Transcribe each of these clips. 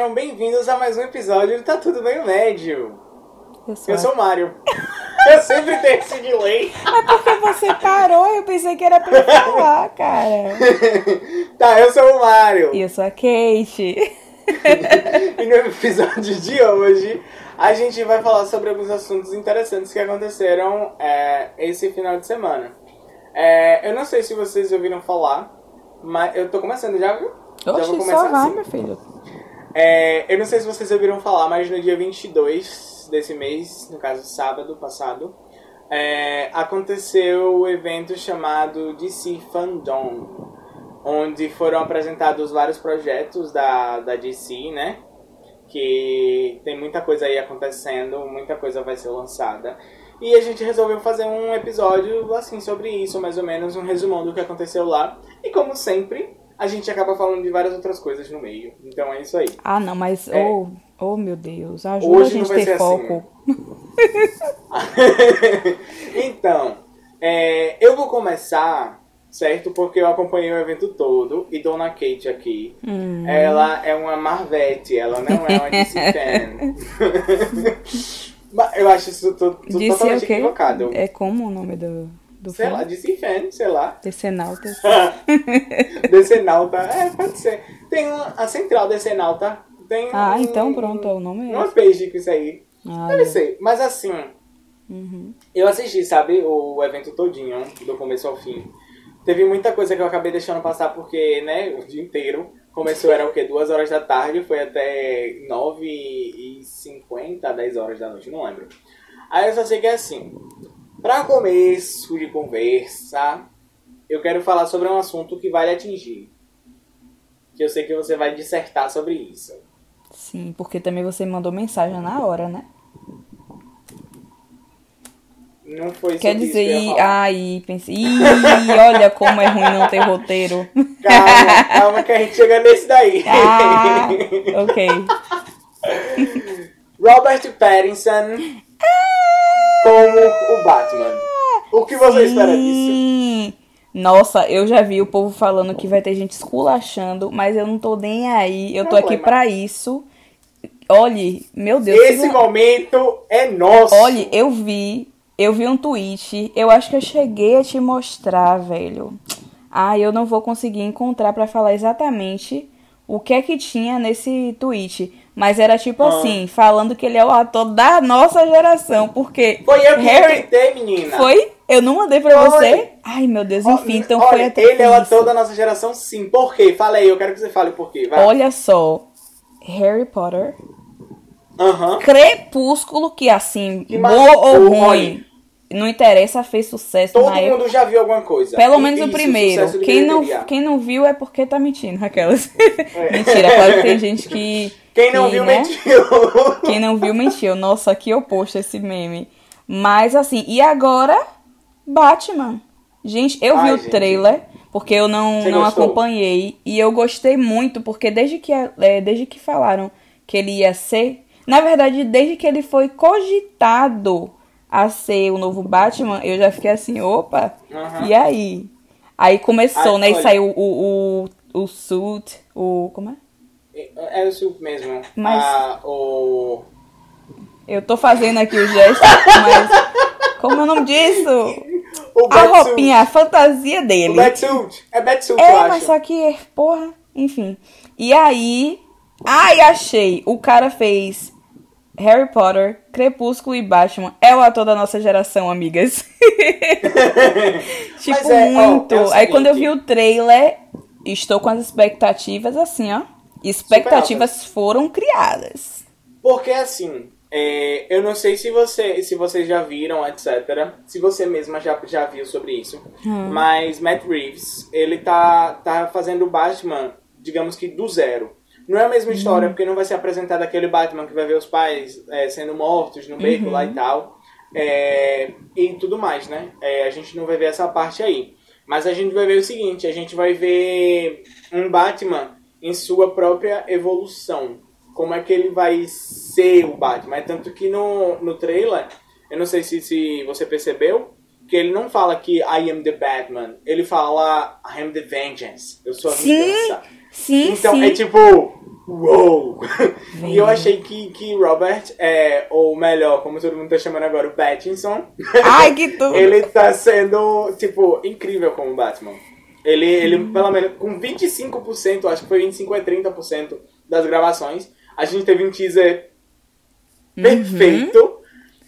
sejam bem-vindos a mais um episódio do Tá Tudo Bem Médio. Eu sou, Eu sou o Mário. Eu sempre tenho esse delay. É porque você parou, eu pensei que era pra eu falar, cara. tá, eu sou o Mário. E eu sou a Kate. E no episódio de hoje, a gente vai falar sobre alguns assuntos interessantes que aconteceram é, esse final de semana. É, eu não sei se vocês ouviram falar, mas eu tô começando já, viu? já vou Oxi, começar só vai, assim. meu filho. É, eu não sei se vocês ouviram falar, mas no dia 22 desse mês, no caso sábado passado, é, aconteceu o evento chamado DC Fandom, onde foram apresentados vários projetos da, da DC, né? Que tem muita coisa aí acontecendo, muita coisa vai ser lançada. E a gente resolveu fazer um episódio assim sobre isso, mais ou menos, um resumão do que aconteceu lá. E como sempre, a gente acaba falando de várias outras coisas no meio. Então é isso aí. Ah, não, mas, É. oh, oh, meu Deus, ajuda Hoje a não gente a vai ter ser foco. então, é, eu vou começar, certo? Porque eu acompanhei o evento todo e Dona Kate aqui, Hum. ela é uma Marvete, ela não é uma DC eu acho isso tu Disse totalmente o quê? equivocado. É como o nome do, do Sei filme? lá, DC fan, sei lá. Decenautas. Decenalta, é, pode ser. Tem uma, a central Decenalta. Tem Ah, um- então pronto, o nome é Uma page com isso aí. Ah, Deve ser. Mas assim, uhum. Eu assisti, sabe, o evento todinho, do começo ao fim. Teve muita coisa que eu acabei deixando passar porque, né, o dia inteiro. Começou, era o quê? Duas horas da tarde, foi até 9 e 50, 10 horas da noite, não lembro. Aí eu só sei que é assim, pra começo de conversa, eu quero falar sobre um assunto que vai lhe atingir. Que eu sei que você vai dissertar sobre isso. Sim, porque também você mandou mensagem na hora, né? Não foi Quer dizer, isso que ai, pensei, ih, olha como é ruim não ter roteiro. Calma, calma que a gente chega nesse daí. Ah, ok. Robert Pattinson como o Batman. O que você espera disso? Sim. Nossa, eu já vi o povo falando que vai ter gente esculachando, mas eu não tô nem aí. Eu tô aqui pra isso. Olhe, meu Deus. Esse siga- momento é nosso. Olhe, eu vi, eu vi um tweet. Eu acho que eu cheguei a te mostrar, velho. Ah, eu não vou conseguir encontrar pra falar exatamente o que é que tinha nesse tweet. Mas era tipo Ah. assim, falando que ele é o ator da nossa geração. Porque Foi eu que Harry tentei, menina. Foi? Eu não mandei pra Foi. você? Ai, meu Deus, enfim, então olha, foi até Ele é o ator da nossa geração, sim. Por quê? Fala aí, eu quero que você fale por quê. Vai. Olha só, Harry Potter, Aham. Crepúsculo, que assim, Que bom marcou, ou ruim, olha. não interessa, fez sucesso Todo na época. mundo já viu alguma coisa. Pelo menos o primeiro. Quem não, quem não viu é porque tá mentindo, aquelas. Mentira, claro que tem gente que. Quem não que, viu, né? mentiu. Quem não viu, mentiu. Nossa, que oposto esse meme. Mas assim, e agora? Batman. Gente, eu vi Ai, o gente. trailer, porque eu não, Você não gostou? acompanhei. E eu gostei muito, porque desde que, é, desde que falaram que ele ia ser. Na verdade, desde que ele foi cogitado a ser o novo Batman, eu já fiquei assim, opa, Aham. e aí? Aí começou, Ai, né? E saiu o, o, o suit, o. Como é? É o seu mesmo. Mas- Ah, o... Eu tô fazendo aqui o gesto, mas. Como é o nome disso? O A roupinha, a fantasia O dele. Batsuit. É Batsuit, eu É, acho. mas só que, porra, enfim. E aí. Ai, achei! O cara fez Harry Potter, Crepúsculo e Batman. É o ator da nossa geração, amigas. tipo, é, ó, muito. é o aí quando eu vi o trailer, estou com as expectativas assim, ó. Expectativas foram criadas. Porque assim, é, eu não sei se você, se vocês já viram, etc. Se você mesma já, já viu sobre isso. Hum. Mas Matt Reeves, ele tá, tá fazendo o Batman, digamos que do zero. Não é a mesma história, Hum. porque não vai ser apresentado aquele Batman que vai ver os pais é, sendo mortos no beco Uhum. lá e tal. É, e tudo mais, né? É, a gente não vai ver essa parte aí. Mas a gente vai ver o seguinte, a gente vai ver um Batman em sua própria evolução. Como é que ele vai ser o Batman. É tanto que no, no trailer, eu não sei se, se você percebeu, que ele não fala que I am the Batman. Ele fala I am the vengeance. Eu sou a Sim, vingança. Sim, Então sim. é tipo, uou! E eu achei que, que Robert, é, ou melhor, como todo mundo tá chamando agora, o Pattinson, Ai, que tudo! ele tá sendo, tipo, incrível como Batman. Ele, ele pelo menos, com 25%, acho que foi 25% a 30% das gravações, a gente teve um teaser perfeito.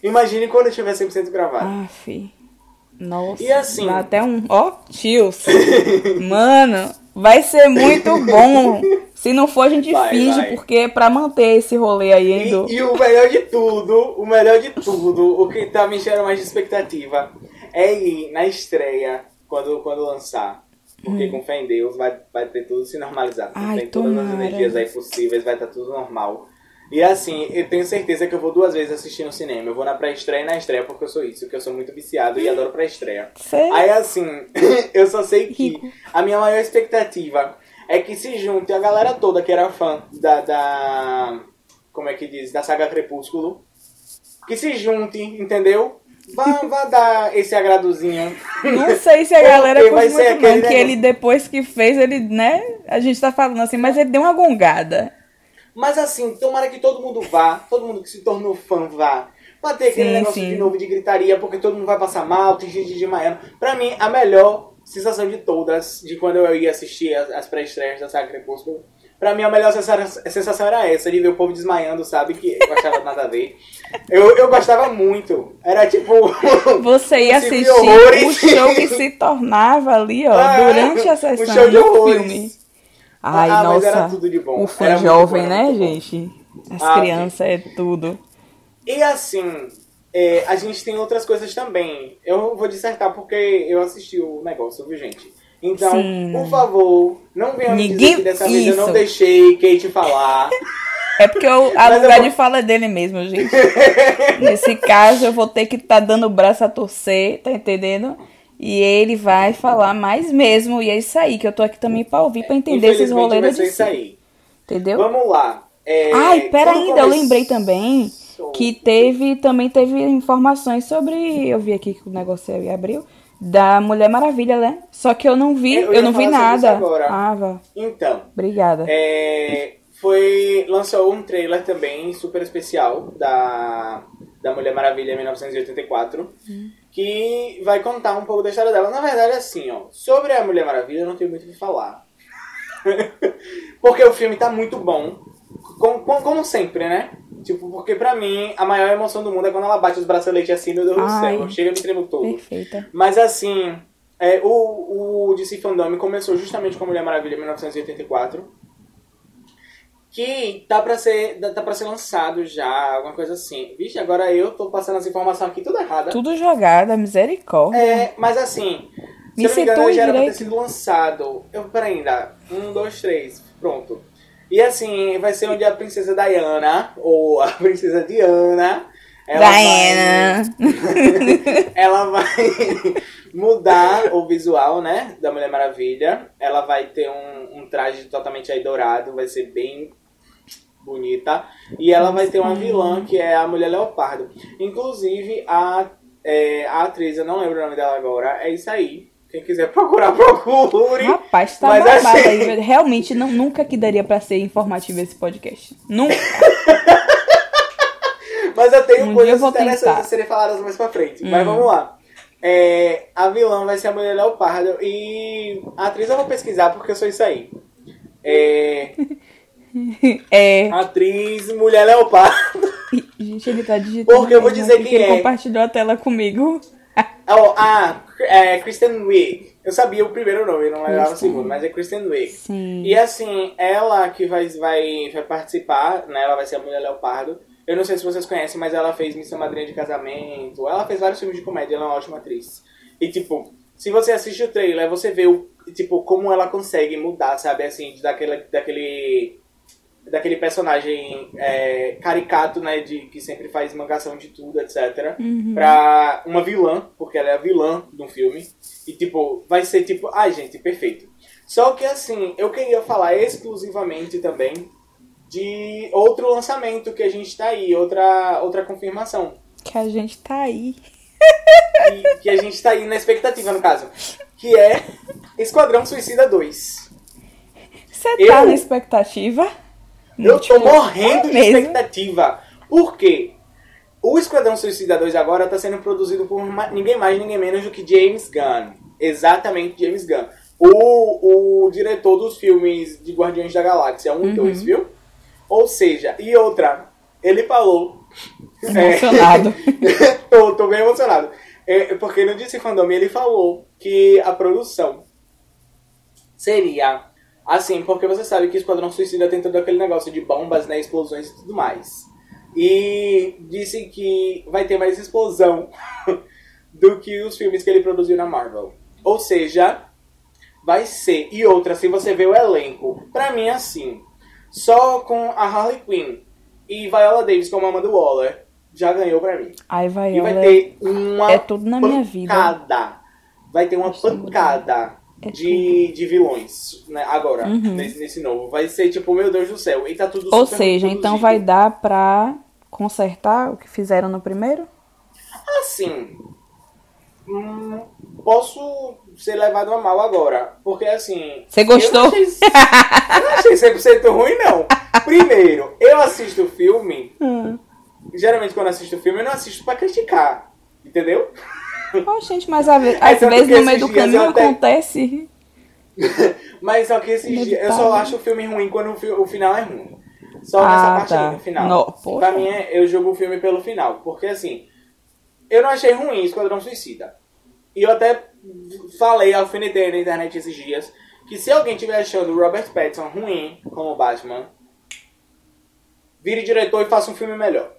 Imagine quando tiver 100% gravado. Aff. Nossa. E assim- Dá até um. Ó, tios. Mano, vai ser muito bom. Se não for, a gente Vai, finge, vai. porque é pra manter esse rolê aí ainda. E, e o melhor de tudo, o melhor de tudo, o que tá me enchendo mais de expectativa, é ir na estreia quando, quando lançar. Porque com fé em Deus vai, vai ter tudo se normalizado. Hum. Ai, tem todas as energias aí possíveis, vai estar tudo normal. E assim, eu tenho certeza que eu vou duas vezes assistir no cinema. Eu vou na pré-estreia e na estreia, porque eu sou isso, que eu sou muito viciado e adoro pré-estreia. Aí assim, eu só sei que a minha maior expectativa é que se junte a galera toda que era fã da, da como é que diz, da saga Crepúsculo, que se junte, entendeu? Vá, dar esse agradozinho. Não sei se a Porque galera vai curte ser muito, não. aquele Que ele, depois que fez, ele, né? A gente tá falando assim, mas ele deu uma gongada. Mas assim, tomara que todo mundo vá, todo mundo que se tornou fã vá. Pra ter aquele Sim, negócio sim. de novo de gritaria, porque todo mundo vai passar mal, tem gente desmaiando. Pra mim, a melhor sensação de todas, de quando eu ia assistir as, as pré-estreias da saga Crepúsculo, pra mim a melhor sensação, era essa, de ver o povo desmaiando, sabe? Que eu achava nada a ver. Eu, eu gostava muito. Era tipo. Você ia assistir o show que se tornava ali, ó, É, durante a um sessão show de horrores. filme. Ai, Ah, nossa. era tudo de bom. O fã Era jovem, bom, né, gente? As Ah, crianças é tudo. E assim, é, a gente tem outras coisas também. Eu vou dissertar porque eu assisti o negócio, viu, gente? Então, Sim. por favor, não venha me Ninguém- dizer que dessa vez eu não Isso. deixei Kate falar. É porque o, a Mas eu lugar vou- de fala é dele mesmo, gente. Nesse caso, eu vou ter que estar dando o braço a torcer, tá entendendo? E ele vai falar mais mesmo. E é isso aí, que eu tô aqui também pra ouvir, pra entender esses rolês vai ser isso aí. Entendeu? Vamos lá. É, Ai, pera ainda, eu lembrei também que teve, também teve informações sobre, eu vi aqui que o negócio abriu, da Mulher Maravilha, né? Só que eu não vi, Eu eu, ia não vi nada. Ah, vá. Então, Obrigada. é, foi lançou um trailer também super especial da, da Mulher Maravilha 1984 que vai contar um pouco da história dela. Na verdade, assim, ó, sobre a Mulher Maravilha eu não tenho muito o que falar. porque o filme tá muito bom, com- com- como sempre, né? Tipo, porque pra mim a maior emoção do mundo é quando ela bate os braceletes assim, meu Deus do Ai. céu, chega me tremo todo. Perfeita. Mas assim, é, o, o DC Fandom começou justamente com a Mulher Maravilha em 1984. Que tá pra ser, tá pra ser lançado já, alguma coisa assim. Vixe, agora eu tô passando essa informação aqui tudo errada. Tudo jogada, misericórdia. É, mas assim, se Me eu não me engano, já era pra ter sido lançado. Eu, peraí, ainda. Um, dois, três. Pronto. E assim, vai ser onde a princesa Diana, ou a princesa Diana, ela vai- Diana. ela vai mudar o visual, né, da Mulher Maravilha. Ela vai ter um, um traje totalmente aí dourado, vai ser bem bonita. E ela vai ter uma vilã, que é a Mulher Leopardo. Inclusive, a, é, a atriz, eu não lembro o nome dela agora, é isso aí. Quem quiser procurar, procure. Rapaz, tá Mas babado assim- aí. Realmente, não, nunca que daria pra ser informativo esse podcast. Nunca. Mas eu tenho Um coisas interessantes a serem faladas mais pra frente. Mas Hum. vamos lá. É, a vilã vai ser a Mulher Leopardo. E a atriz eu vou pesquisar porque eu sou isso aí. É, É. atriz Mulher Leopardo. Gente, ele tá digitando. Porque eu vou dizer quem que ele é. compartilhou a tela comigo. Oh, ah, é, Kristen Wiig. Eu sabia o primeiro nome, não lembrava o segundo, mas é Kristen Wiig. Sim. E assim, ela que vai, vai, vai participar, né? Ela vai ser a Mulher Leopardo. Eu não sei se vocês conhecem, mas ela fez Missão Madrinha de Casamento. Ela fez vários filmes de comédia, ela é uma ótima atriz. E tipo, se você assiste o trailer, você vê o, tipo, como ela consegue mudar, sabe, assim, daquele, daquele, daquele personagem é, caricato, né, de, que sempre faz mangação de tudo, etc. Uhum. Pra uma vilã, porque ela é a vilã de um filme. E tipo, vai ser tipo, ai gente, perfeito. Só que assim, eu queria falar exclusivamente também de outro lançamento que a gente tá aí, outra, outra confirmação. Que a gente tá aí. Que, que a gente tá aí na expectativa, no caso. Que é Esquadrão Suicida 2. Você Eu- tá na expectativa? Eu tô Tipo, morrendo é de mesmo? expectativa. Por quê? O Esquadrão Suicida 2 agora tá sendo produzido por ninguém mais, ninguém menos do que James Gunn. Exatamente, James Gunn. O, o diretor dos filmes de Guardiões da Galáxia 1 e 2, viu? Ou seja, e outra, ele falou. Emocionado. tô, tô bem emocionado. É, porque no DC Fandom ele falou que a produção seria assim, porque você sabe que Esquadrão Suicida tem todo aquele negócio de bombas, né, explosões e tudo mais. E disse que vai ter mais explosão do que os filmes que ele produziu na Marvel. Ou seja, vai ser. E outra, se você vê o elenco, pra mim assim, só com a Harley Quinn e Viola Davis como Amanda Waller, já ganhou pra mim. Ai, vai, E vai ter uma é tudo na minha vida. pancada. Vai ter uma pancada É de, de vilões, né? Agora, Uhum. nesse, nesse novo. Vai ser tipo, meu Deus do céu. E tá tudo Ou seja, então vai dar pra consertar o que fizeram no primeiro? Assim. hum, posso ser levado a mal agora. Porque assim. Você gostou? Eu não achei, eu não achei 100% ruim, não. Primeiro, eu assisto o filme. Hum. Geralmente, quando assisto o filme, eu não assisto pra criticar. Entendeu? Oh, gente, mas às É vezes no meio do caminho até- acontece. Mas só que esses dias. Eu só acho o filme ruim quando o, fi- o final é ruim. Só nessa Ah, parte tá. aí, no final. No- poxa. pra mim, é- eu jogo o filme pelo final. Porque assim. Eu não achei ruim Esquadrão Suicida. E eu até falei, alfinetei na internet esses dias. Que se alguém estiver achando o Robert Pattinson ruim como Batman, vire diretor e faça um filme melhor.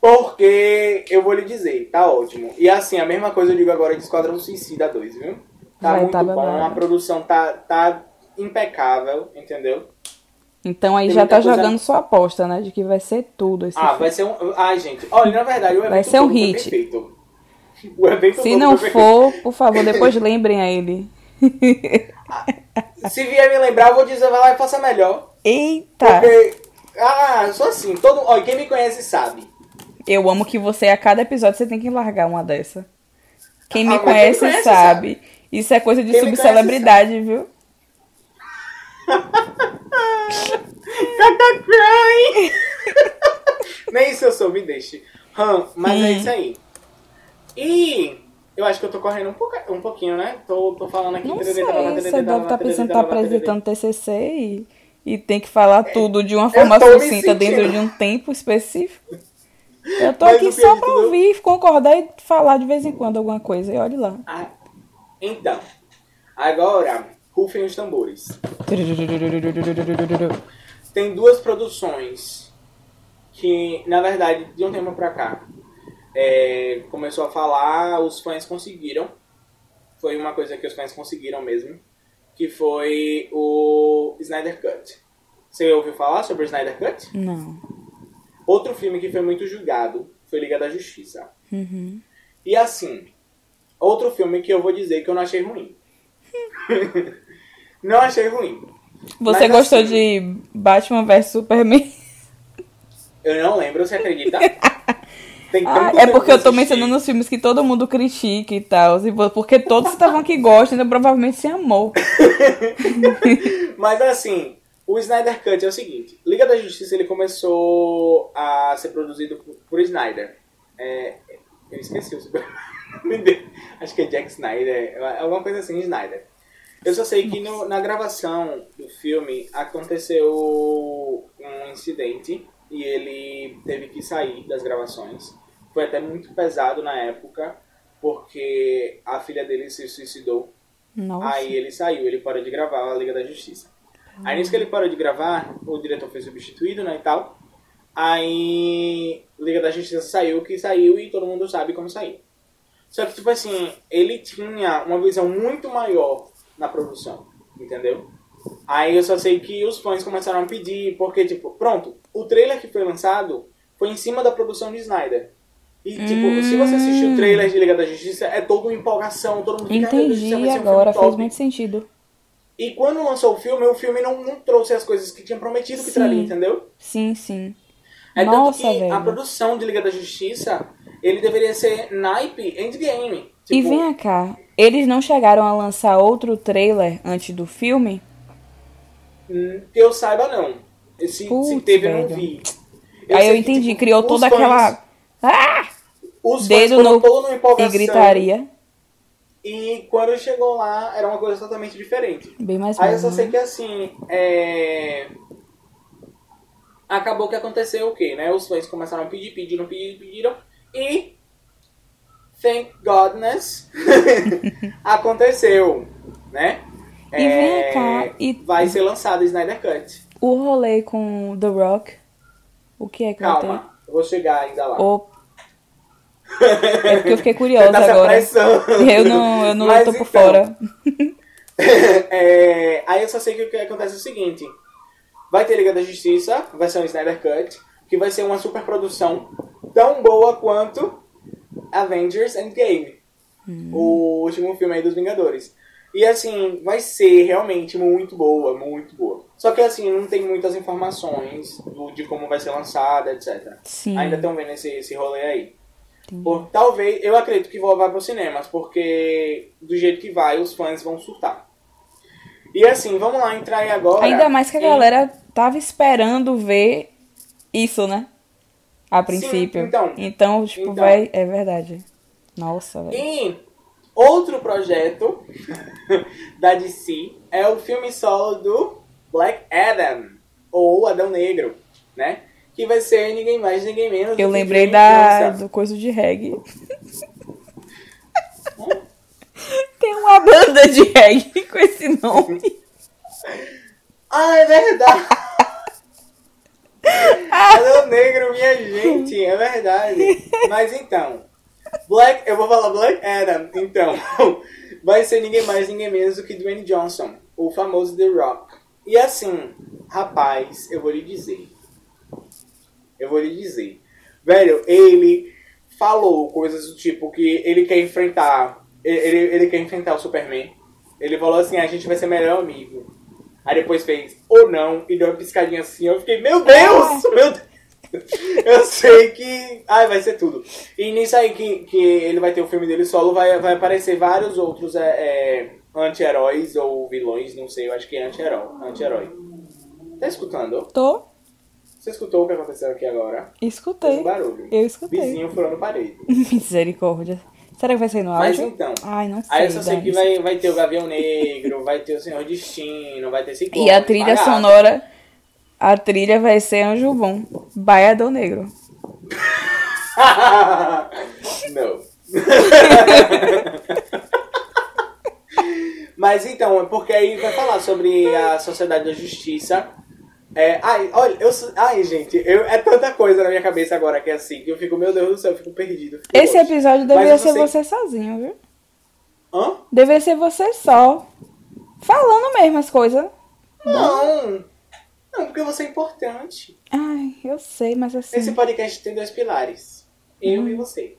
Porque eu vou lhe dizer, tá ótimo. E assim, a mesma coisa eu digo agora de Esquadrão Suicida 2, viu? Tá Vai muito tá bom, babado. a produção tá, tá impecável, entendeu? Então aí Tem já tá coisa- jogando sua aposta, né? De que vai ser tudo esse Ah, filme. vai ser um. Ai, gente, olha, na verdade, o evento Vai ser um hit. perfeito. O evento Se não for, por favor, depois lembrem a ele. perfeito. Se vier me lembrar, eu vou dizer, vai lá e faça melhor. Eita! Porque. Ah, eu sou assim. Todo... Quem me conhece sabe. Eu amo que você, a cada episódio, você tem que largar uma dessa. Quem me Ah, mas quem conhece, conhece sabe. Isso é coisa de conhece subcelebridade, viu? Caca crying! Nem isso eu sou, me deixe. Hum, mas é Hum. isso aí. E eu acho que eu tô correndo um, pouca- um pouquinho, né? Tô, tô falando aqui. Não sei, você deve estar pensando que tá apresentando TCC e, e tem que falar tudo de uma forma sucinta dentro de um tempo específico. Eu tô Mas aqui só tudo- ouvir, concordar e falar de vez em quando alguma coisa. E olhe lá. Ah, então, agora, rufem os tambores. Tem duas produções que, na verdade, de um tempo pra cá, é, começou a falar, os fãs conseguiram. Foi uma coisa que os fãs conseguiram mesmo. Que foi o Snyder Cut. Você ouviu falar sobre o Snyder Cut? Não. Outro filme que foi muito julgado foi Liga da Justiça. Uhum. E assim, outro filme que eu vou dizer que eu não achei ruim. não achei ruim. Você Mas gostou assim- de Batman vs Superman? Eu não lembro, você acredita? Tem Ah, é porque que eu tô mencionando os filmes que todo mundo critica e tal. Porque todos estavam que gostam, então provavelmente se amou. Mas assim, o Snyder Cut é o seguinte: Liga da Justiça ele começou a ser produzido por, por Snyder. É, eu esqueci o sobrenome dele. Acho que é Jack Snyder, alguma coisa assim, Snyder. Eu só sei que no- na gravação do filme aconteceu um incidente e ele teve que sair das gravações. Foi até muito pesado na época, porque a filha dele se suicidou Nossa. Aí ele saiu, ele parou de gravar a Liga da Justiça. Aí nisso que ele parou de gravar, o diretor foi substituído, né, e tal. Aí Liga da Justiça saiu, que saiu e todo mundo sabe como saiu. Só que, tipo assim, ele tinha uma visão muito maior na produção, entendeu? Aí eu só sei que os fãs começaram a pedir, porque, tipo, pronto, o trailer que foi lançado foi em cima da produção de Snyder. E, tipo, se você assistir o trailer de Liga da Justiça, é toda uma empolgação, todo mundo fica, "Ai, meu Deus do céu, Entendi ser um agora, fez top." muito sentido. E quando lançou o filme, o filme não, não trouxe as coisas que tinha prometido que Sim. traria, entendeu? Sim, sim. É Nossa, tanto que velho. a produção de Liga da Justiça, ele deveria ser naipe endgame. E Tipo, vem cá, eles não chegaram a lançar outro trailer antes do filme? Hum, Que eu saiba, não. Se, se Putz, teve, eu não velho. vi. Aí eu sei que, entendi, tipo, criou toda fãs- aquela. Ah! Os Dedo fãs no- numa E gritaria. E quando chegou lá, era uma coisa totalmente diferente. Bem mais Aí eu só sei né? que assim, é... acabou que aconteceu o quê, né? Os fãs começaram a pedir, pediram, pediram, pediram. E, thank godness, aconteceu, né? E vem cá, e- Vai ser lançado o Snyder Cut. O rolê com The Rock. O que é que vai ter? Calma, eu vou chegar ainda lá. O... É porque eu fiquei curiosa tá agora. Eu não, eu não Mas tô por então, fora. É, aí eu só sei que o que acontece é o seguinte: vai ter Liga da Justiça, vai ser um Snyder Cut, que vai ser uma super produção tão boa quanto Avengers Endgame, o último filme aí dos Vingadores. E assim, vai ser realmente muito boa, muito boa. Só que assim, não tem muitas informações do- de como vai ser lançada, etc. Sim. Ainda estão vendo esse, esse rolê aí. Entendi. Por, talvez, eu acredito que vou vai para os cinemas, porque do jeito que vai, os fãs vão surtar. E assim, vamos lá entrar aí agora. Ainda mais que a em- galera tava esperando ver isso, né? A princípio. então. então, tipo, Então. vai. É verdade. Nossa, velho. E outro projeto da DC é o filme solo do Black Adam, ou Adão Negro, né? Que vai ser ninguém mais, ninguém menos. do Eu lembrei da, do coisa de reggae. Tem uma banda de reggae com esse nome. Ah, é verdade! Adão Negro, minha gente, é verdade. Mas então, Black, eu vou falar Black Adam, então, vai ser ninguém mais, ninguém menos do que Dwayne Johnson, o famoso The Rock. E assim, rapaz, eu vou lhe dizer. Eu vou lhe dizer. Velho, ele falou coisas do tipo que ele quer enfrentar. Ele, ele quer enfrentar o Superman. Ele falou assim, a gente vai ser melhor amigo. Aí depois fez, ou não, e deu uma piscadinha assim. Eu fiquei, meu Deus! Meu Deus! Eu sei que. Ai, vai ser tudo. E nisso aí que, que ele vai ter o filme dele solo, vai, vai aparecer vários outros é, é, anti-heróis ou vilões, não sei, eu acho que é anti-herói. Anti-herói. Tá escutando? Tô. Você escutou o que aconteceu aqui agora? Fez Escutei. um barulho. Eu escutei. Vizinho furando parede. Misericórdia. Será que vai sair no Mas áudio? então. Ai, não sei. Aí eu só sei que vai, vai ter o Gavião Negro, vai ter o Senhor Destino, vai ter Ciclope. E a trilha palhaço. sonora. A trilha vai ser Anjo Bom. Baiador Negro. Não. Mas então, porque aí vai falar sobre a Sociedade da Justiça. É, ai, olha, eu, ai, gente, eu, é tanta coisa na minha cabeça agora que é assim, que eu fico, meu Deus do céu, eu fico perdido. eu fico Esse lost. episódio deveria ser sei- você sozinho, viu? Hã? Deveria ser você só. Falando mesmo as coisas. Não! Não, porque você é importante. Ai, eu sei, mas assim. Esse podcast tem dois pilares. Eu e você.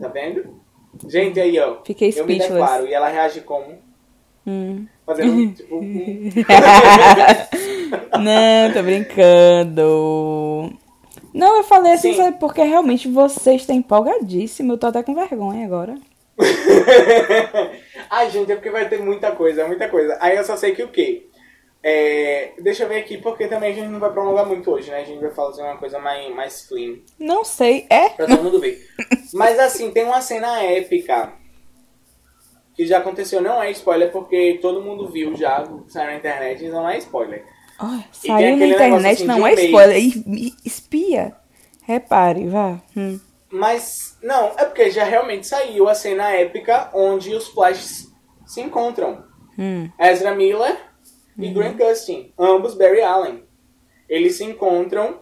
Tá vendo? Gente, aí, ó. Fiquei Eu me speechless. declaro. E ela reage como? Hum. Fazendo, tipo... um- Não, tô brincando. Não, eu falei assim, Sim. porque realmente você está empolgadíssimo. Eu tô até com vergonha agora. Ai, gente, é porque vai ter muita coisa, muita coisa. Aí eu só sei que o quê? É, deixa eu ver aqui, porque também a gente não vai prolongar muito hoje, né? A gente vai fazer uma coisa mais, mais clean, Não sei, é? pra todo mundo ver. Mas assim, tem uma cena épica que já aconteceu, não é spoiler, porque todo mundo viu já, saiu na internet, então não é spoiler. Tem saiu na internet, assim, não é mês. spoiler. E- Espia. Repare, vá. Hum. Mas, não, é porque já realmente saiu a cena épica onde os Flash se encontram. Hum. Ezra Miller e Grant Gustin, ambos Barry Allen. Eles se encontram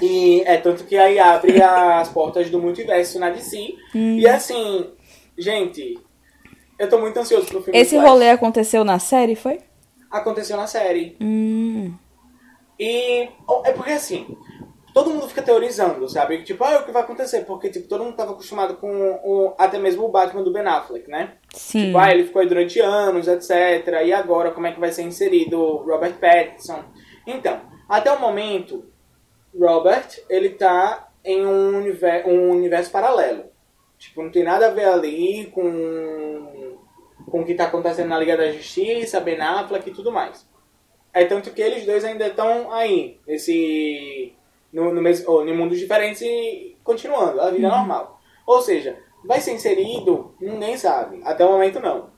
e é tanto que aí abre as portas do multiverso na DC. Hum. E assim, gente, eu tô muito ansioso pro filme. Esse rolê aconteceu na série, foi? aconteceu na série. Hum. E oh, é porque assim, todo mundo fica teorizando, sabe? Tipo, ah, o que vai acontecer? Porque tipo, todo mundo tava acostumado com o, até mesmo o Batman do Ben Affleck, né? Sim. Tipo, ah, ele ficou aí durante anos, etc. E agora, como é que vai ser inserido o Robert Pattinson? Então, até o momento, Robert, ele tá em um universo, um universo paralelo. Tipo, não tem nada a ver ali com com o que tá acontecendo na Liga da Justiça, Ben Affleck e tudo mais. É tanto que eles dois ainda estão aí, nesse. No, no mesmo, ou, em mundos diferentes e continuando a vida normal. Ou seja, vai ser inserido, ninguém sabe. Até o momento não.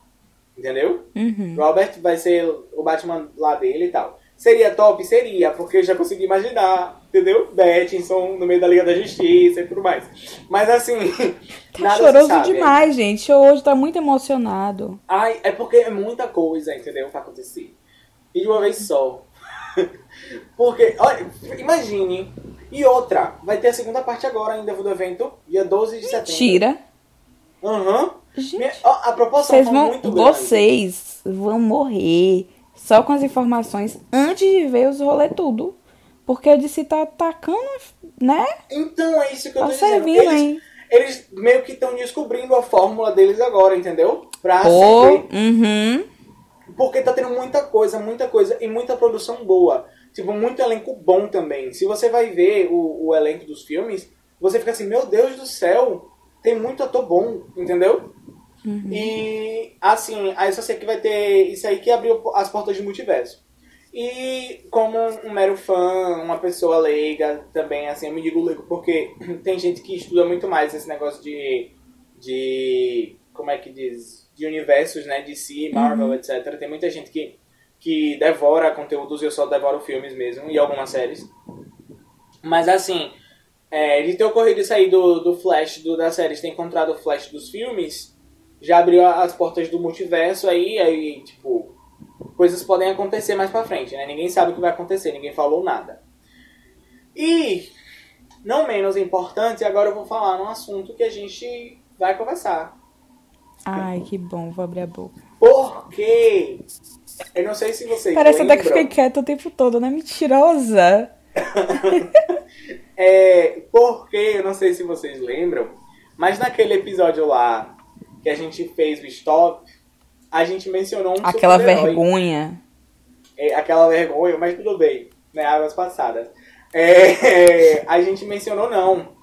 Entendeu? Uhum. Robert vai ser o Batman lá dele e tal. Seria top? Seria, porque eu já consegui imaginar, entendeu? Battinson no meio da Liga da Justiça e tudo mais. Mas assim, Tá nada choroso sabe. demais, gente. Hoje tá muito emocionado. Ai, é porque é muita coisa, entendeu? Pra acontecer. E de uma vez só. porque, olha, imagine. E outra, vai ter a segunda parte agora ainda do evento, dia 12 de setembro. Tira. Aham. Gente, Minha- ó, A proporção foi vão, muito grande. vocês vão morrer só com as informações antes de ver os rolê tudo. Porque a DC tá atacando, né? Então é isso que eu Tá tô dizendo. servindo, Eles, hein? eles meio que estão descobrindo a fórmula deles agora, entendeu? Pra acender. uhum. Porque tá tendo muita coisa, muita coisa e muita produção boa. Tipo, muito elenco bom também. Se você vai ver o, o elenco dos filmes, você fica assim, meu Deus do céu, tem muito ator bom, entendeu? E assim, aí só sei que vai ter isso aí que abriu as portas do multiverso. E como um mero fã, uma pessoa leiga também, assim, eu me digo leigo porque tem gente que estuda muito mais esse negócio de. de. como é que diz? De universos, né? De si, Marvel, etc. Tem muita gente que, que devora conteúdos e eu só devoro filmes mesmo, e algumas séries. Mas assim, é, de ter ocorrido isso aí do, do Flash, do, da série, de ter encontrado o Flash dos filmes, já abriu as portas do multiverso aí, aí, tipo, coisas podem acontecer mais pra frente, né? Ninguém sabe o que vai acontecer, ninguém falou nada. E, não menos importante, agora eu vou falar num assunto que a gente vai conversar. Ai, que bom, vou abrir a boca. Porque, eu não sei se vocês Parece até que lembram, fiquei quieta o tempo todo, né? Mentirosa. É, porque, eu não sei se vocês lembram, mas naquele episódio lá que a gente fez o Stop, a gente mencionou um Aquela vergonha. É, aquela vergonha, mas tudo bem, né? Águas passadas. É, a gente mencionou não.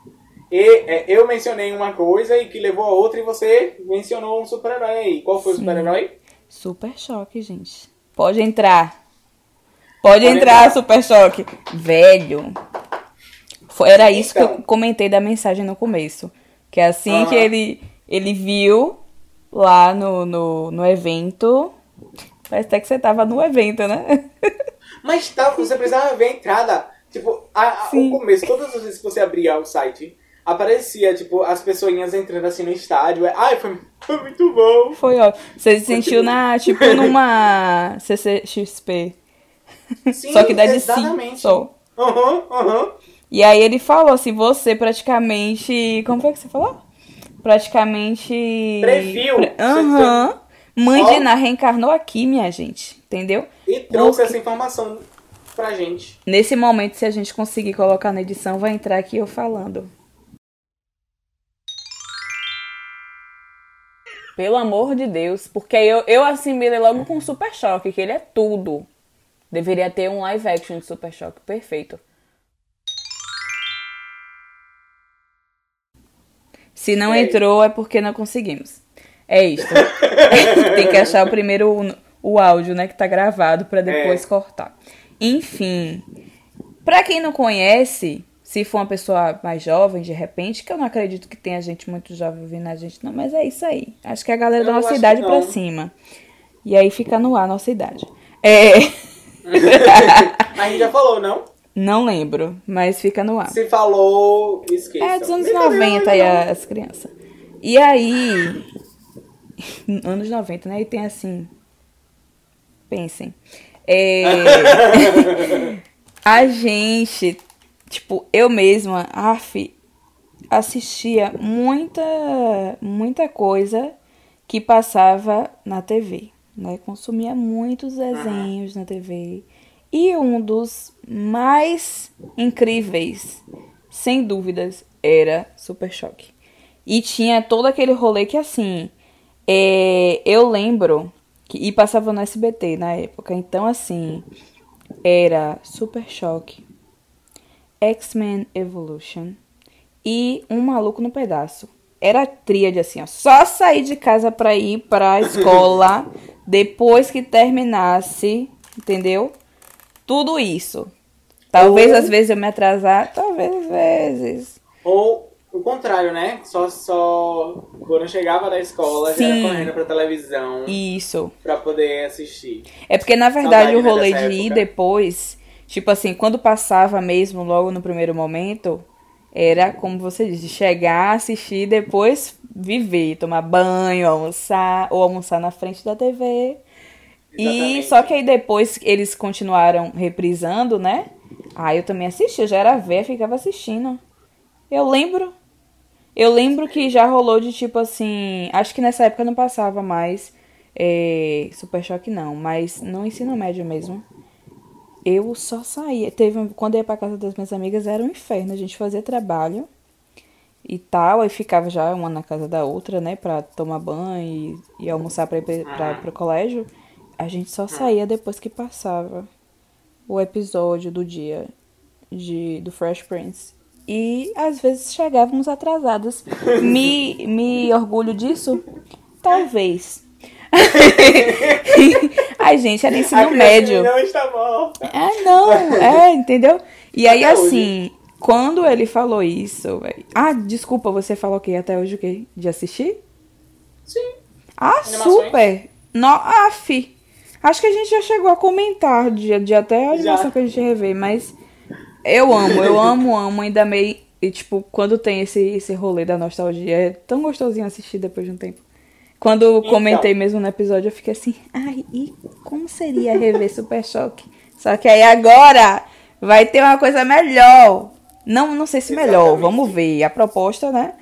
E, é, eu mencionei uma coisa e que levou a outra e você mencionou um super-herói aí. Qual foi o Sim. super-herói? Super choque, gente. Pode entrar. Pode, Pode entrar, entrar. super choque. Velho. Foi- era isso que Então. eu comentei da mensagem no começo. Que é assim que ele, ele viu lá no, no, no evento. Parece até que você tava no evento, né? Mas tá, você precisava ver a entrada. Tipo, a- a- Sim. o começo, todas as vezes que você abria o site, aparecia, tipo, as pessoinhas entrando assim no estádio. Ai, foi, foi muito bom. Foi, ó. Você se sentiu na, tipo, numa CCXP. Sim, só que da DC exatamente. só. Aham, aham. E aí ele falou assim, você praticamente. Como foi que você falou? Praticamente. Previu. Pre- Aham. Mãe de Ná reencarnou aqui, minha gente. Entendeu? E trouxe essa informação pra gente. Nesse momento, se a gente conseguir colocar na edição, vai entrar aqui eu falando. Pelo amor de Deus, porque eu, eu assimilei logo com Super Choque, que ele é tudo. Deveria ter um live action de Super Choque, perfeito. Se não É. entrou, é porque não conseguimos. É isso. Tem que achar o primeiro o, o áudio, né, que tá gravado pra depois É. cortar. Enfim, pra quem não conhece, se for uma pessoa mais jovem, de repente, que eu não acredito que tenha gente muito jovem ouvindo a gente, não, mas é isso aí. Acho que é a galera Eu da nossa idade não. cima. E aí fica no ar a nossa idade. É, A gente já falou, não? Não lembro, mas fica no ar. Se falou, esqueça. É dos anos Brincadeira, 90 aí as crianças. E aí. Anos 90, né? E tem assim. Pensem. É, a gente, tipo, eu mesma, af, assistia muita, muita coisa que passava na TV, né? Consumia muitos desenhos na TV. E um dos mais incríveis, sem dúvidas, era Super Choque. E tinha todo aquele rolê que assim, é, eu lembro que e passava no SBT na época. Então assim, era Super Choque, X-Men Evolution e Um Maluco no Pedaço. era tríade assim, ó. Só sair de casa pra ir pra escola depois que terminasse, entendeu? Tudo isso. Talvez Ou- às vezes eu me atrasar, talvez às vezes. Ou o contrário, né? Só, só quando chegava da escola, já Sim. era correndo pra televisão Isso. pra poder assistir. É porque, na verdade, Saudade, o né, rolê de ir época. depois, tipo assim, quando passava mesmo, logo no primeiro momento, era, como você disse, chegar, assistir, depois viver, tomar banho, almoçar, ou almoçar na frente da TV. E Exatamente. só que aí depois eles continuaram reprisando, né? Aí eu também assisti, eu já era velha, ficava assistindo. Eu lembro. Eu lembro que já rolou de tipo assim. Acho que nessa época não passava mais. É, Super Choque não, mas no ensino médio mesmo. Eu só saía. Teve quando eu ia pra casa das minhas amigas era um inferno. A gente fazia trabalho e tal, aí ficava já uma na casa da outra, né, pra tomar banho e, e almoçar pra ir pra, pra, pro colégio. A gente só saía depois que passava o episódio do dia de, do Fresh Prince. E às vezes chegávamos atrasadas. Me, me orgulho disso? Talvez. Ai, gente, era ensino médio. não está morta. É, não, é, entendeu? E aí, Até hoje. assim, quando ele falou isso, velho. Ah, desculpa, você falou que até hoje o quê? De assistir? Sim. Ah, Animações? super! No, af. Acho que a gente já chegou a comentar de, de até a animação Já. que a gente rever, mas eu amo, eu amo, amo, ainda meio. E, tipo, quando tem esse, esse rolê da nostalgia, é tão gostosinho assistir depois de um tempo. Quando Então. comentei mesmo no episódio, eu fiquei assim, ai, e como seria rever Super Choque? Só que aí agora vai ter uma coisa melhor. Não, não sei se melhor, Exatamente. vamos ver a proposta, né?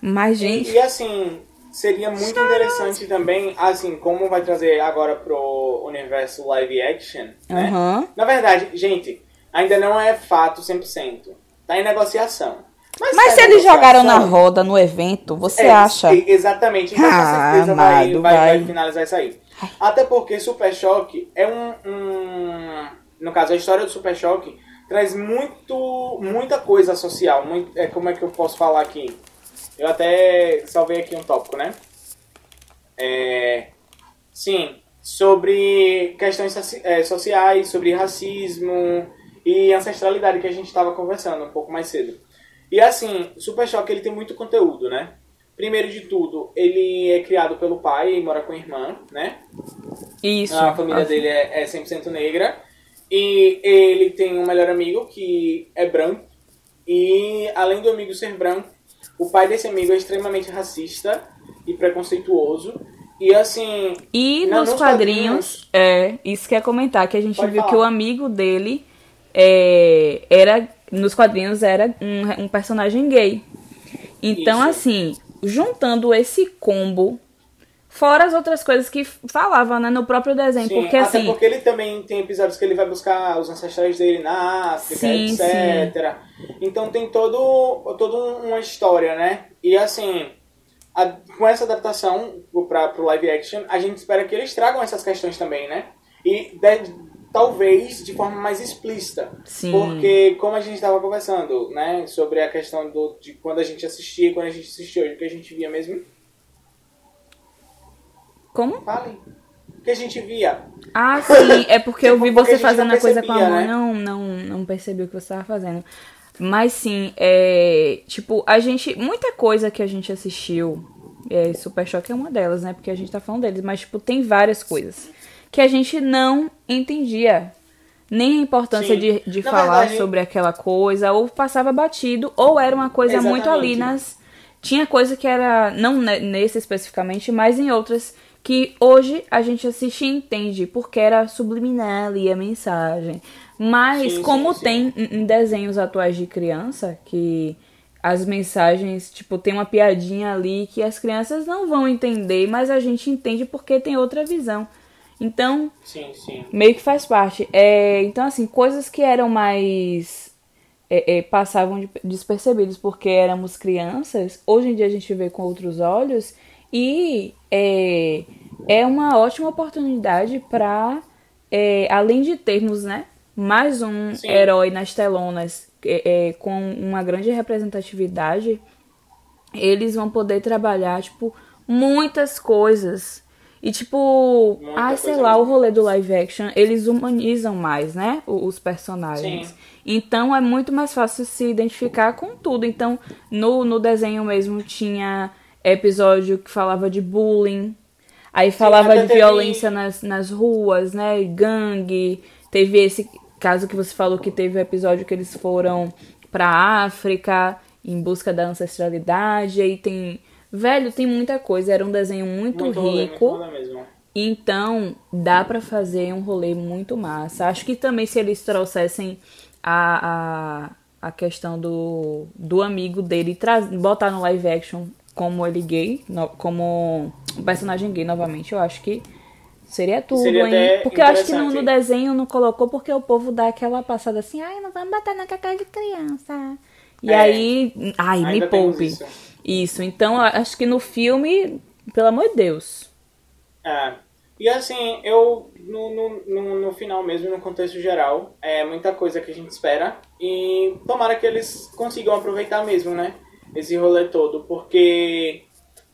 Mas, gente, E, e, assim, seria muito interessante também, assim, como vai trazer agora pro universo live action, né? aham. Na verdade, gente, ainda não é fato 100%. Tá em negociação. Mas tá se eles jogaram na roda no evento, você é, acha? Exatamente. Então, Ah, com certeza vai, amado, vai, vai vai. finalizar isso aí. Até porque Super Choque é um, um- No caso, a história do Super Choque traz muito, muita coisa social. Muito, é, como é que eu posso falar aqui? Eu até salvei aqui um tópico, né? É, sim, sobre questões é, sociais, sobre racismo e ancestralidade que a gente estava conversando um pouco mais cedo. E assim, Super Choque ele tem muito conteúdo, né? Primeiro de tudo, ele é criado pelo pai e mora com a irmã, né? Isso. A família dele é, é 100% negra. E ele tem um melhor amigo que é branco. E além do amigo ser branco, o pai desse amigo é extremamente racista e preconceituoso. E assim, E Não, nos nos quadrinhos, é, isso que é comentar, que a gente viu falar. que o amigo dele é, era, nos quadrinhos, era um, um personagem gay. Então, Isso. assim, juntando esse combo, fora as outras coisas que falava, né, no próprio desenho, sim, porque até assim, porque ele também tem episódios que ele vai buscar os ancestrais dele na África, Sim, etc. Então tem todo, toda uma história, né? E assim, a- com essa adaptação para pro live action, a gente espera que eles tragam essas questões também, né? E de- talvez de forma mais explícita. Sim. Porque, como a gente estava conversando, né? Sobre a questão do, de quando a gente assistia e quando a gente assistia hoje, o que a gente via mesmo. Como? Falem. O que a gente via. Ah, sim, é porque eu Tipo, vi porque você fazendo a coisa com a mão, né? não, não, não percebi o que você estava fazendo. Mas sim, é. Tipo, a gente. Muita coisa que a gente assistiu. É, Super Choque é uma delas, né? Porque a gente tá falando deles. Mas, tipo, tem várias coisas que a gente não entendia. Nem a importância Sim. de, de Na falar verdade- sobre aquela coisa, ou passava batido, ou era uma coisa muito ali Exatamente. nas. Tinha coisa que era, não ne- nesse especificamente, mas em outras que hoje a gente assiste e entende, porque era subliminar ali a mensagem. Mas Sim, como sim, sim. tem em em desenhos atuais de criança, que as mensagens, tipo, tem uma piadinha ali que as crianças não vão entender, mas a gente entende porque tem outra visão. Então, Sim, sim. meio que faz parte. É, então, assim, coisas que eram mais. é, é, passavam de- despercebidos porque éramos crianças, hoje em dia a gente vê com outros olhos e é, é uma ótima oportunidade para, além de termos, né, mais um Sim. herói nas telonas é, é, com uma grande representatividade, eles vão poder trabalhar, tipo, muitas coisas. E tipo, Muita ah, sei lá, o mesmo. rolê do live action, eles humanizam mais, né? o- Os personagens. Sim. Então é muito mais fácil se identificar com tudo. Então, no, no desenho mesmo tinha episódio que falava de bullying. Aí falava até de violência nas, nas ruas, né? Gangue. Teve esse caso que você falou que teve o episódio que eles foram pra África em busca da ancestralidade. Aí tem. Velho, tem muita coisa. Era um desenho muito, Muito rolê, muito rico. rolê. Então, dá pra fazer um rolê muito massa. Acho que também se eles trouxessem a, a, a questão do, do amigo dele, traz, botar no live action como ele gay, no- como um personagem gay novamente, eu acho que seria tudo, Seria hein? Porque eu acho que no, no desenho não colocou porque o povo dá aquela passada assim, ai, não vamos botar na cacá de criança. E É. aí, ai, me poupe. isso. Isso, então eu acho que no filme, pelo amor de Deus. É. E assim, eu, no, no, no, no final mesmo, no contexto geral, é muita coisa que a gente espera. E tomara que eles consigam aproveitar mesmo, né? Esse rolê todo. Porque,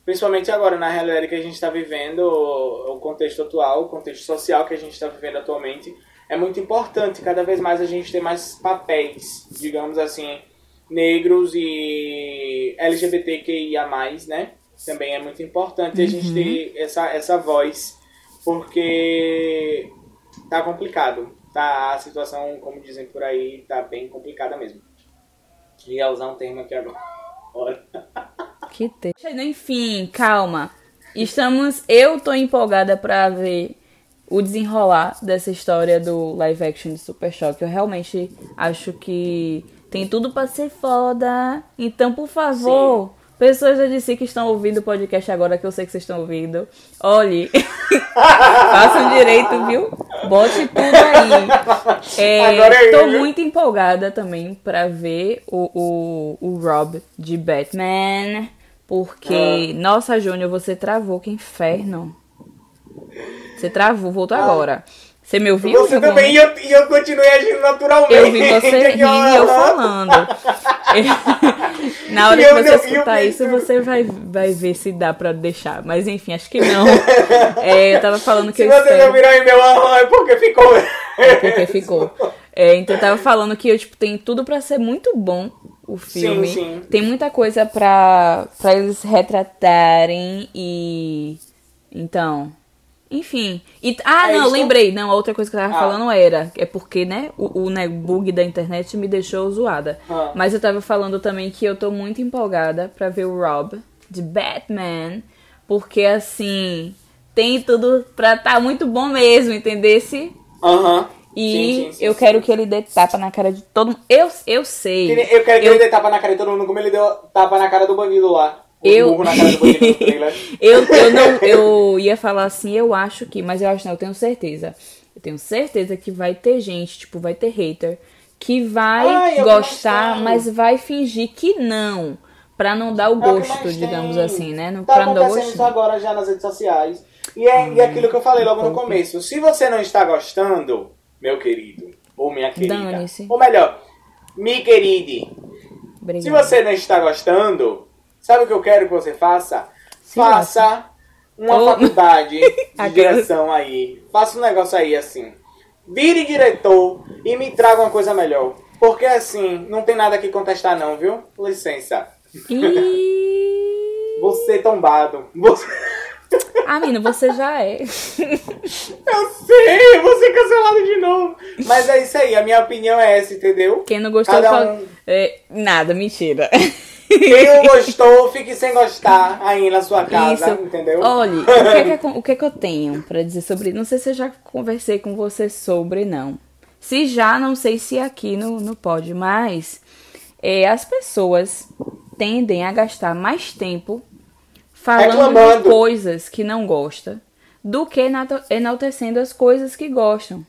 principalmente agora, na realidade que a gente está vivendo, o, contexto atual, o contexto social que a gente está vivendo atualmente, é muito importante cada vez mais a gente ter mais papéis, digamos assim, negros e LGBTQIA+, né? Também é muito importante a gente ter essa, essa voz, porque tá complicado. Tá, a situação, como dizem por aí, tá bem complicada mesmo. Ia usar um termo aqui agora. Que te... Enfim, calma. Estamos. Eu tô empolgada pra ver o desenrolar dessa história do live action de Super Choque. Eu realmente acho que tem tudo pra ser foda. Então, por favor, pessoas da DC que estão ouvindo o podcast agora, que eu sei que vocês estão ouvindo, olhe. Façam direito, viu? Bote tudo aí. É, é tô muito empolgada também pra ver o, o, o Rob de Batman. Porque, Ah. nossa, Júnior, você travou, que inferno. Você travou, voltou agora. Você me ouviu? Ah. Você também, e eu, eu continuei agindo naturalmente. eu vi você rindo e eu falando. Na hora que você não- escutar eu- isso, você vai, vai ver se dá pra deixar. Mas enfim, acho que não. É, eu tava falando que Se eu você espero... não virou em meu é porque ficou. porque ficou. É, então eu tava falando que eu, tipo, tem tudo pra ser muito bom o filme. sim. Tem muita coisa pra, pra eles retratarem e. Então. Enfim. E, ah, É não, isso. lembrei. Não, a outra coisa que eu tava Ah. falando era. É porque, né, o, o né, bug da internet me deixou zoada. Ah. Mas eu tava falando também que eu tô muito empolgada pra ver o Rob de Batman. Porque, assim. Tem tudo pra tá muito bom mesmo, entendesse? Aham. E Sim, sim, sim, eu quero que ele dê tapa na cara de todo mundo. Eu, eu sei. Eu quero que Eu- ele dê tapa na cara de todo mundo, como ele deu tapa na cara do bandido lá. Eu-. Eu, eu não, eu ia falar assim, eu acho que, mas eu acho não, eu tenho certeza. Eu tenho certeza que vai ter gente, tipo, vai ter hater que vai Ai, que gostar, mas vai fingir que não, Pra não dar o É gosto, digamos tem. assim, né? Não, Tá pra não dar o isso agora já nas redes sociais. E é, e é aquilo que eu falei logo no começo. Se você não está gostando, meu querido, ou minha querida, ou melhor, mi queride, Obrigada. se você não está gostando, sabe o que eu quero que você faça? Se Faça uma Oh. faculdade de direção aí. Faça um negócio aí assim. Vire diretor e me traga uma coisa melhor. Porque assim, não tem nada que contestar não, viu? Licença. Ih... Você tombado. Você... Ah, menino, você já é. Eu sei, eu vou ser cancelado de novo. Mas é isso aí, a minha opinião é essa, entendeu? Quem não gostou, Cada fala... um- É, nada, mentira. Quem não gostou, fique sem gostar aí na sua casa, Isso. entendeu? Olha, o que, é que, eu- o que é que eu tenho pra dizer sobre Não sei se eu já conversei com você sobre, não. Se já, não sei se aqui no, no pode, mas é, as pessoas tendem a gastar mais tempo falando de coisas que não gosta do que enaltecendo as coisas que gostam.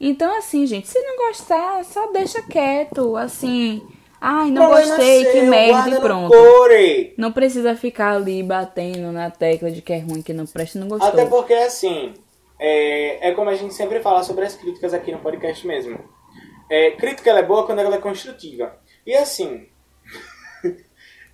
Então, assim, gente, se não gostar, só deixa quieto, assim. Ai, não Problema gostei, que seu, merda guarda e pronto. core. Não precisa ficar ali batendo na tecla de que é ruim, que não presta, não gostou. Até porque, assim, é, é como a gente sempre fala sobre as críticas aqui no podcast mesmo. É, crítica é boa quando ela é construtiva. E assim,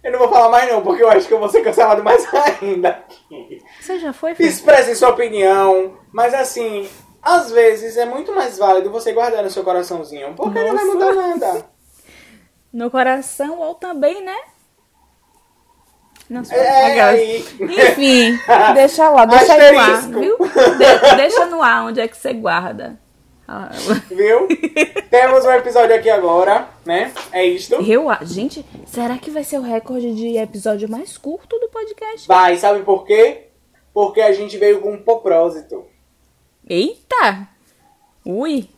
Eu não vou falar mais não, porque eu acho que eu vou ser cancelado mais ainda aqui. Você já foi, filho? Expresse sua opinião, mas assim, às vezes é muito mais válido você guardar no seu coraçãozinho, porque não vai Nossa. mudar nada. No coração ou também, né? Não sei. É. Enfim, deixa lá, deixa aí no ar, viu? De- deixa no ar onde é que você guarda. Ah, Viu? Temos um episódio aqui agora, né? É isto. Eu, gente, será que vai ser o recorde de episódio mais curto do podcast? Vai, sabe por quê? Porque a gente veio com um propósito. Eita! Ui!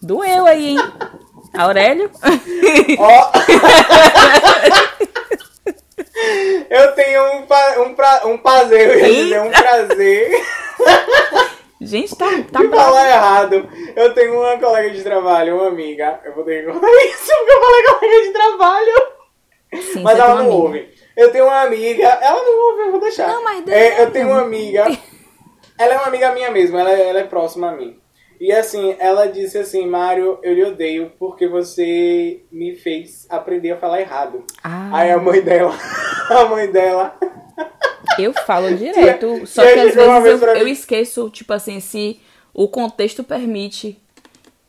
Doeu aí, hein? Aurélio? Ó! eu tenho um, pa- um, pra, um prazer, eu ia dizer, um prazer Gente, tá, tá de falar errado. Eu tenho uma colega de trabalho, uma amiga. Eu vou ter que cortar isso porque eu falei colega de trabalho. Sim, mas ela não ouve. Eu tenho uma amiga. Ela não ouve, eu vou deixar. Não, mas É, eu tenho uma amiga. Ela é uma amiga minha mesmo, ela, é- ela é próxima a mim. E assim, ela disse assim, Mário, eu lhe odeio porque você me fez aprender a falar errado. Ah, Aí a mãe dela, a mãe dela. eu falo direto. Só que às vezes eu, eu esqueço, tipo assim, se o contexto permite.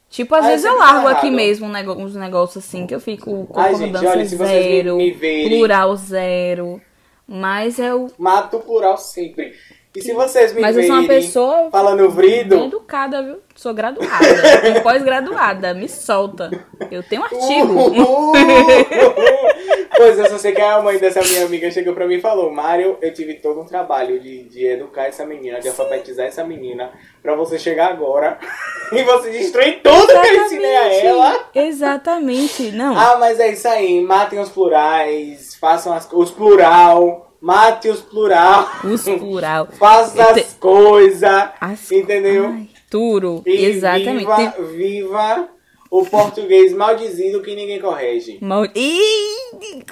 Tipo, às vezes eu largo falo aqui mesmo uns negócios assim que eu fico Ai, concordância gente, olha, vocês me- zero, me verem- plural zero. Mas eu, Mato o plural sempre. E se vocês me mas eu sou uma pessoa falando vrido, educada, viu? Sou graduada. e pós-graduada. Me solta. Eu tenho um artigo. Uh! pois eu só sei que a mãe dessa minha amiga chegou pra mim e falou: Mário, eu tive todo um trabalho de, de educar essa menina, de alfabetizar essa menina, pra você chegar agora e você destruir tudo que eu ensinei a ela. Exatamente. Não. Ah, mas é isso aí, matem os plurais, façam as, os plural, mate os plural, Os plural. faça Eu as te- coisas, As- entendeu? Ai, Turo. E Exatamente. Viva, Tem- viva o português maldizido que ninguém corrige. Mal... Ih!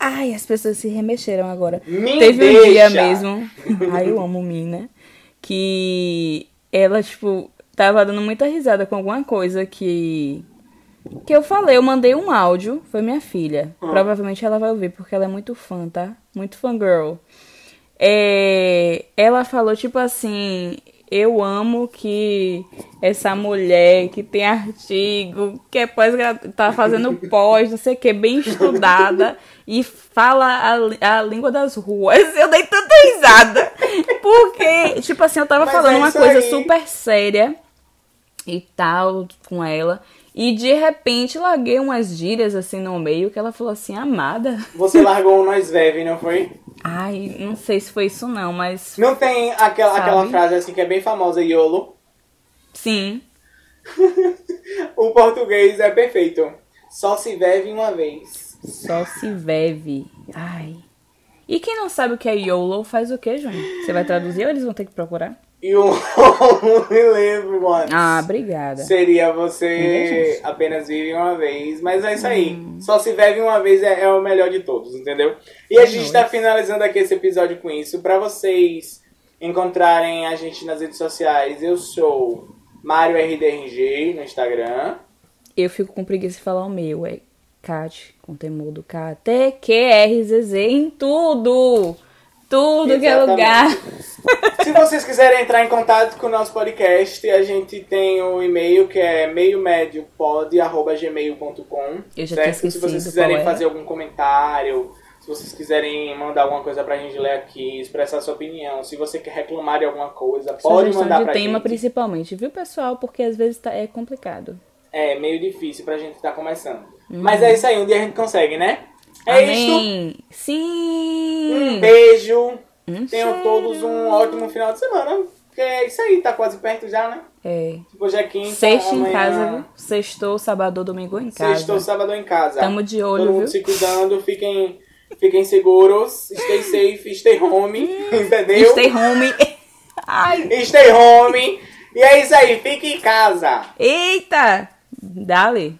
Ai, as pessoas se remexeram agora. Me Teve um dia deixa. mesmo. Ai, eu amo Mina. Que ela, tipo, tava dando muita risada com alguma coisa que. Que eu falei, eu mandei um áudio, foi minha filha. Ah. Provavelmente ela vai ouvir, porque ela é muito fã, tá? Muito fangirl. É, ela falou, tipo assim, eu amo que essa mulher que tem artigo, que é pós tá fazendo pós, não sei o que, bem estudada e fala a, a língua das ruas. Eu dei tanta risada. Porque, tipo assim, eu tava Mas falando é uma coisa aí. super séria e tal com ela. E de repente larguei umas gírias assim no meio que ela falou assim, amada. Você largou um nós veve, não foi? Ai, não sei se foi isso não, mas Não tem aquela, Sabe? aquela frase assim que é bem famosa, YOLO? sim. O português é perfeito. Só se vive uma vez. Só se veve. Ai. E quem não sabe o que é YOLO faz o que, Júnior? Você vai traduzir ou eles vão ter que procurar? E o me lembro, mano. Ah, obrigada. Seria você apenas vive uma vez. Mas é isso aí. Hum. Só se vive uma vez é, é o melhor de todos, entendeu? E a É gente nóis. tá finalizando aqui esse episódio com isso. Pra vocês encontrarem a gente nas redes sociais, eu sou Mário RDRG no Instagram. Eu fico com preguiça de falar o meu. É Kat, com temudo K, T, Q, R, Z, Z, em tudo. Tudo que é Exatamente. lugar. Se vocês quiserem entrar em contato com o nosso podcast, a gente tem o e-mail que é meiomediopod.gmail.com. Eu já certo? tinha Se vocês quiserem era. fazer algum comentário, se vocês quiserem mandar alguma coisa pra gente ler aqui, expressar sua opinião, se você quer reclamar de alguma coisa, pode Sugestão mandar de pra tema gente. principalmente, viu, pessoal? Porque às vezes tá- é complicado. É meio difícil pra gente estar começando. Mas é isso aí, um dia a gente consegue, né? É isso. Amém. Sim. Um beijo. Um Tenham cheiro. todos um ótimo final de semana. Porque é isso aí, tá quase perto já, né? É. Tipo, hoje é quinta, Sexta em casa? Sextou, sábado, domingo em casa. Sextou, sábado em casa. Tamo de olho, Todo mundo viu? se cuidando, fiquem, fiquem seguros, stay safe, stay home, entendeu? Stay home. Ai. Stay home. E é isso aí, fique em casa. Eita! Dale.